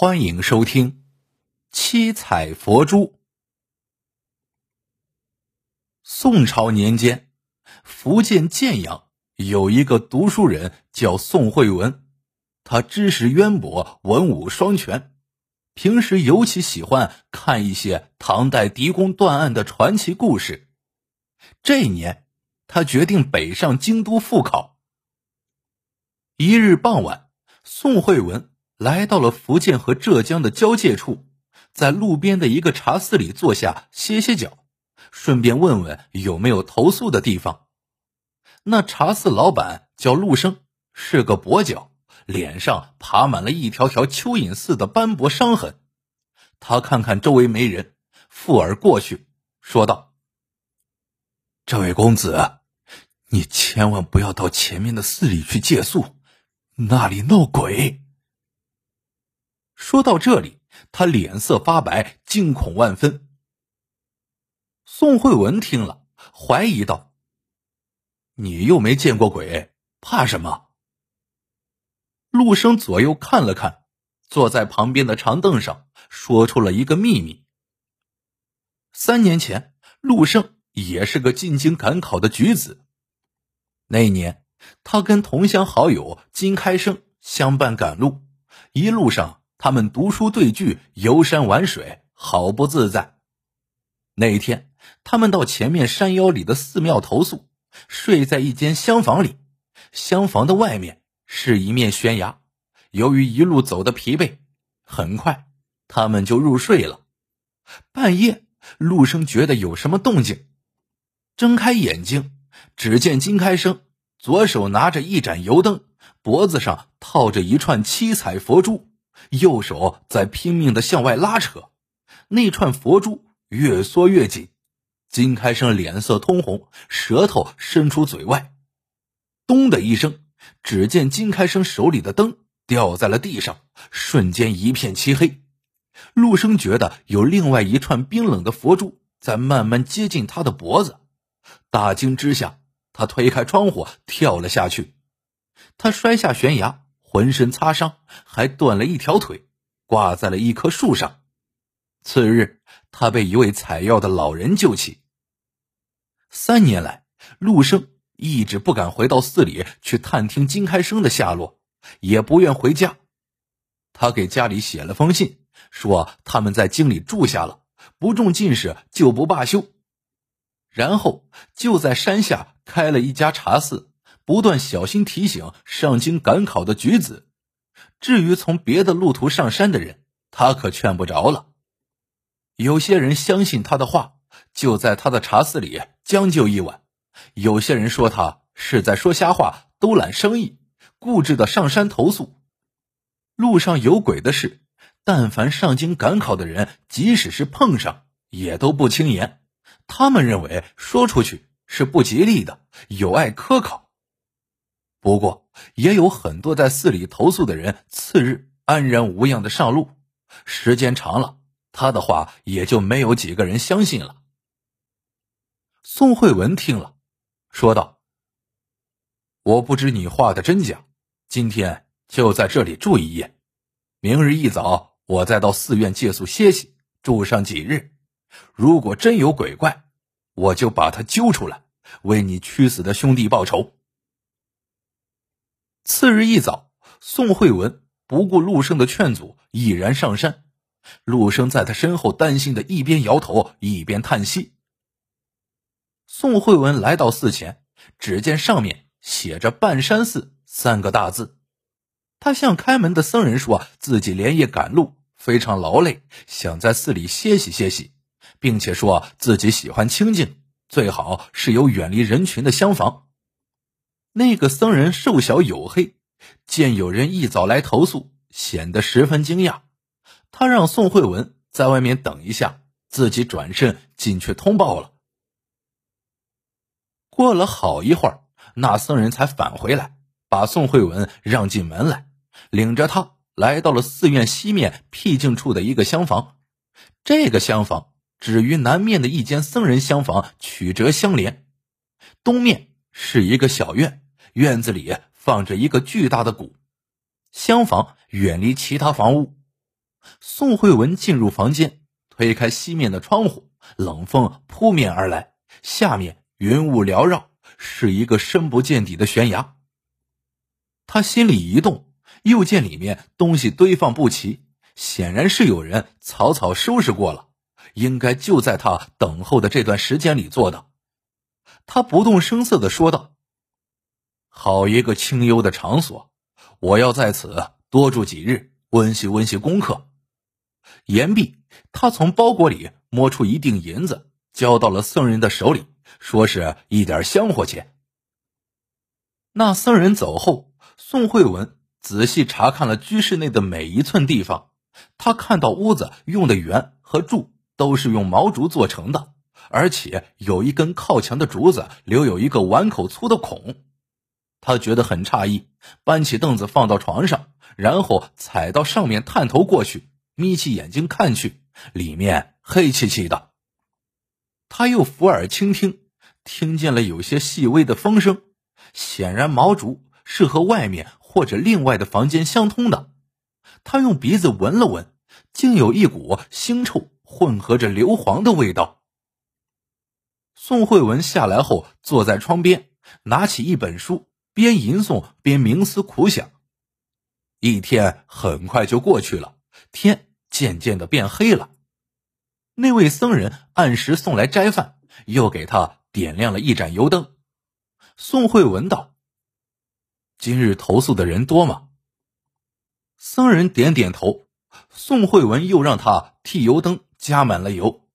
欢迎收听《七彩佛珠》。宋朝年间，福建建阳有一个读书人叫宋慧文，他知识渊博，文武双全，平时尤其喜欢看一些唐代狄公断案的传奇故事。这一年，他决定北上京都复考。一日傍晚，宋慧文。来到了福建和浙江的交界处，在路边的一个茶肆里坐下歇歇脚，顺便问问有没有投宿的地方。那茶肆老板叫陆生，是个跛脚，脸上爬满了一条条蚯蚓似的斑驳伤痕。他看看周围没人，附耳过去，说道：“这位公子，你千万不要到前面的寺里去借宿，那里闹鬼。”说到这里，他脸色发白，惊恐万分。宋慧文听了，怀疑道：“你又没见过鬼，怕什么？”陆生左右看了看，坐在旁边的长凳上，说出了一个秘密。三年前，陆生也是个进京赶考的举子。那年，他跟同乡好友金开生相伴赶路，一路上。他们读书对句，游山玩水，好不自在。那一天，他们到前面山腰里的寺庙投宿，睡在一间厢房里。厢房的外面是一面悬崖。由于一路走的疲惫，很快他们就入睡了。半夜，陆生觉得有什么动静，睁开眼睛，只见金开生左手拿着一盏油灯，脖子上套着一串七彩佛珠。右手在拼命的向外拉扯，那串佛珠越缩越紧。金开生脸色通红，舌头伸出嘴外。咚的一声，只见金开生手里的灯掉在了地上，瞬间一片漆黑。陆生觉得有另外一串冰冷的佛珠在慢慢接近他的脖子，大惊之下，他推开窗户跳了下去。他摔下悬崖。浑身擦伤，还断了一条腿，挂在了一棵树上。次日，他被一位采药的老人救起。三年来，陆生一直不敢回到寺里去探听金开生的下落，也不愿回家。他给家里写了封信，说他们在京里住下了，不中进士就不罢休。然后就在山下开了一家茶肆。不断小心提醒上京赶考的举子，至于从别的路途上山的人，他可劝不着了。有些人相信他的话，就在他的茶肆里将就一晚；有些人说他是在说瞎话，兜揽生意，固执的上山投诉。路上有鬼的事，但凡上京赶考的人，即使是碰上，也都不轻言。他们认为说出去是不吉利的，有碍科考。不过，也有很多在寺里投宿的人，次日安然无恙的上路。时间长了，他的话也就没有几个人相信了。宋慧文听了，说道：“我不知你话的真假，今天就在这里住一夜，明日一早我再到寺院借宿歇息，住上几日。如果真有鬼怪，我就把他揪出来，为你屈死的兄弟报仇。”次日一早，宋慧文不顾陆生的劝阻，毅然上山。陆生在他身后担心的一边摇头一边叹息。宋慧文来到寺前，只见上面写着“半山寺”三个大字。他向开门的僧人说自己连夜赶路，非常劳累，想在寺里歇息歇息，并且说自己喜欢清静，最好是有远离人群的厢房。那个僧人瘦小黝黑，见有人一早来投宿，显得十分惊讶。他让宋慧文在外面等一下，自己转身进去通报了。过了好一会儿，那僧人才返回来，把宋慧文让进门来，领着他来到了寺院西面僻静处的一个厢房。这个厢房只与南面的一间僧人厢房曲折相连，东面是一个小院。院子里放着一个巨大的鼓，厢房远离其他房屋。宋慧文进入房间，推开西面的窗户，冷风扑面而来，下面云雾缭绕，是一个深不见底的悬崖。他心里一动，又见里面东西堆放不齐，显然是有人草草收拾过了，应该就在他等候的这段时间里做的。他不动声色的说道：“好一个清幽的场所，我要在此多住几日，温习温习功课。”言毕，他从包裹里摸出一锭银子，交到了僧人的手里，说是一点香火钱。那僧人走后。宋慧文仔细查看了居室内的每一寸地方，他看到屋子用的圆和柱都是用毛竹做成的，而且有一根靠墙的竹子留有一个碗口粗的孔。他觉得很诧异，搬起凳子放到床上，然后踩到上面探头过去，眯起眼睛看去，里面黑漆漆的。他又俯耳倾听，听见了有些细微的风声，显然毛竹。是和外面或者另外的房间相通的。他用鼻子闻了闻，竟有一股腥臭混合着硫磺的味道。宋慧文下来后，坐在窗边，拿起一本书，边吟诵边冥思苦想。一天很快就过去了，天渐渐的变黑了。那位僧人按时送来斋饭，又给他点亮了一盏油灯。宋慧文道。今日投宿的人多吗？僧人点点头。宋慧文又让他替油灯加满了油。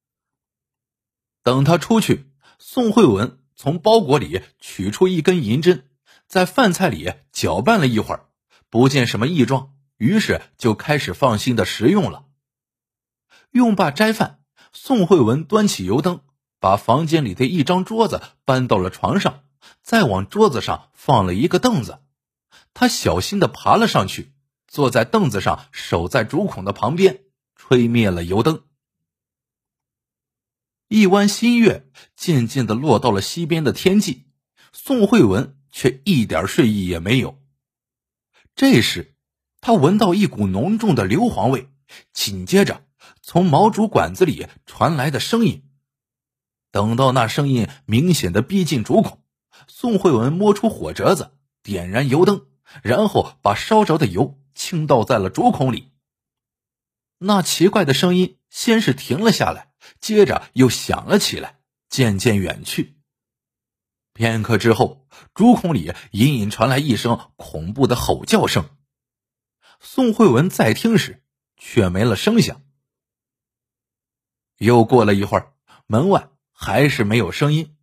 等他出去，宋慧文从包裹里取出一根银针，在饭菜里搅拌了一会儿，不见什么异状，于是就开始放心的食用了。用罢斋饭，宋慧文端起油灯，把房间里的一张桌子搬到了床上，再往桌子上放了一个凳子。他小心的爬了上去，坐在凳子上，守在竹孔的旁边，吹灭了油灯。一弯新月渐渐的落到了西边的天际，宋慧文却一点睡意也没有。这时，他闻到一股浓重的硫磺味，紧接着从毛竹管子里传来的声音。等到那声音明显的逼近竹孔，宋慧文摸出火折子，点燃油灯。然后把烧着的油倾倒在了竹孔里。那奇怪的声音先是停了下来，接着又响了起来，渐渐远去。片刻之后，竹孔里隐隐传来一声恐怖的吼叫声。宋慧文再听时，却没了声响。又过了一会儿，门外还是没有声音。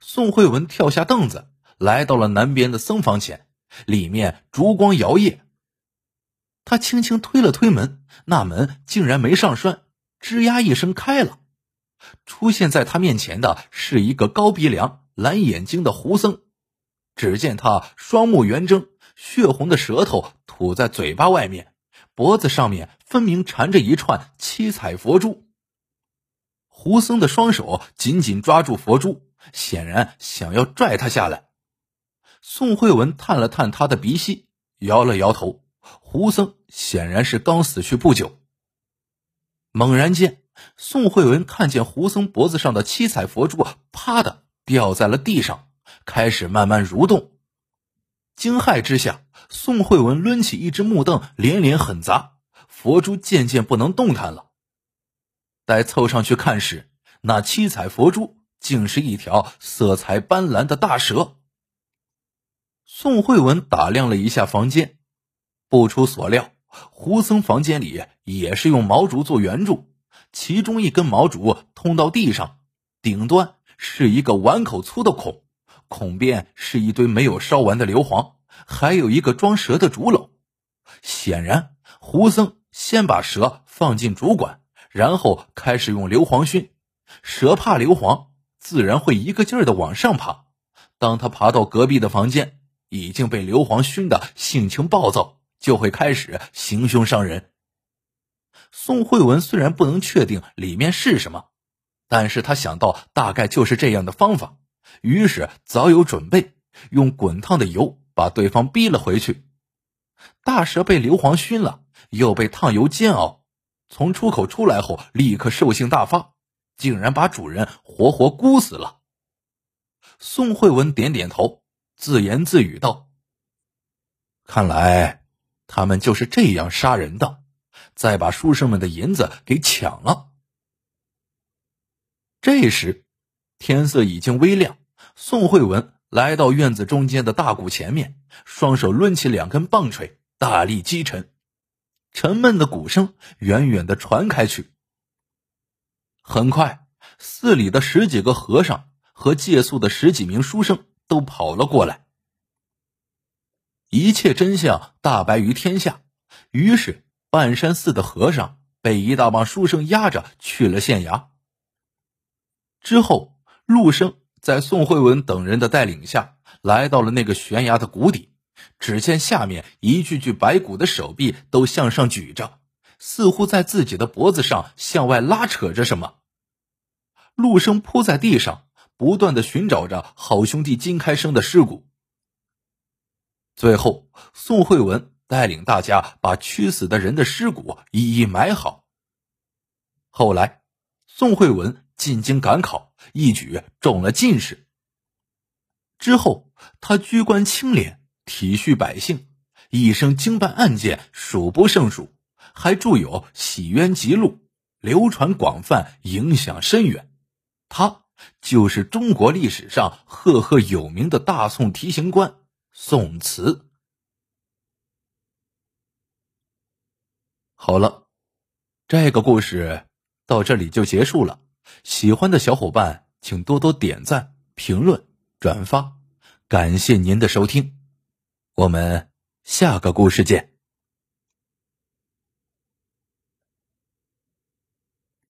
宋慧文跳下凳子，来到了南边的僧房前。里面烛光摇曳，他轻轻推了推门，那门竟然没上栓，吱呀一声开了。出现在他面前的是一个高鼻梁、蓝眼睛的胡僧。只见他双目圆睁，血红的舌头吐在嘴巴外面，脖子上面分明缠着一串七彩佛珠。胡僧的双手紧紧抓住佛珠，显然想要拽他下来。宋慧文探了探他的鼻息，摇了摇头。胡僧显然是刚死去不久。猛然间，宋慧文看见胡僧脖子上的七彩佛珠啪的掉在了地上，开始慢慢蠕动。惊骇之下，宋慧文抡起一只木凳，连连狠砸，佛珠渐渐不能动弹了。待凑上去看时，那七彩佛珠竟是一条色彩斑斓的大蛇。宋慧文打量了一下房间，不出所料，胡僧房间里也是用毛竹做圆柱，其中一根毛竹通到地上，顶端是一个碗口粗的孔，孔边是一堆没有烧完的硫磺，还有一个装蛇的竹篓。显然，胡僧先把蛇放进竹管，然后开始用硫磺熏。蛇怕硫磺，自然会一个劲儿的往上爬。当他爬到隔壁的房间。已经被硫磺熏得性情暴躁，就会开始行凶伤人。宋慧文虽然不能确定里面是什么，但是他想到大概就是这样的方法，于是早有准备，用滚烫的油把对方逼了回去。大蛇被硫磺熏了，又被烫油煎熬，从出口出来后立刻兽性大发，竟然把主人活活箍死了。宋慧文点点头，自言自语道：“看来他们就是这样杀人的，再把书生们的银子给抢了。”这时，天色已经微亮。宋慧文来到院子中间的大鼓前面，双手抡起两根棒槌，大力击沉。沉闷的鼓声远远的传开去。很快，寺里的十几个和尚和借宿的十几名书生都跑了过来。一切真相大白于天下，于是半山寺的和尚被一大帮书生压着去了县衙。之后，陆生在宋慧文等人的带领下来到了那个悬崖的谷底，只见下面一具具白骨的手臂都向上举着，似乎在自己的脖子上向外拉扯着什么。陆生扑在地上，不断的寻找着好兄弟金开生的尸骨。最后，宋慧文带领大家把屈死的人的尸骨一一埋好。后来，宋慧文。进京赶考，一举中了进士。之后，他居官清廉，体恤百姓，一生经办案件数不胜数，还著有《洗冤集录》，流传广泛，影响深远。他就是中国历史上赫赫有名的大宋提刑官宋慈。好了，这个故事到这里就结束了。喜欢的小伙伴，请多多点赞、评论、转发，感谢您的收听，我们下个故事见。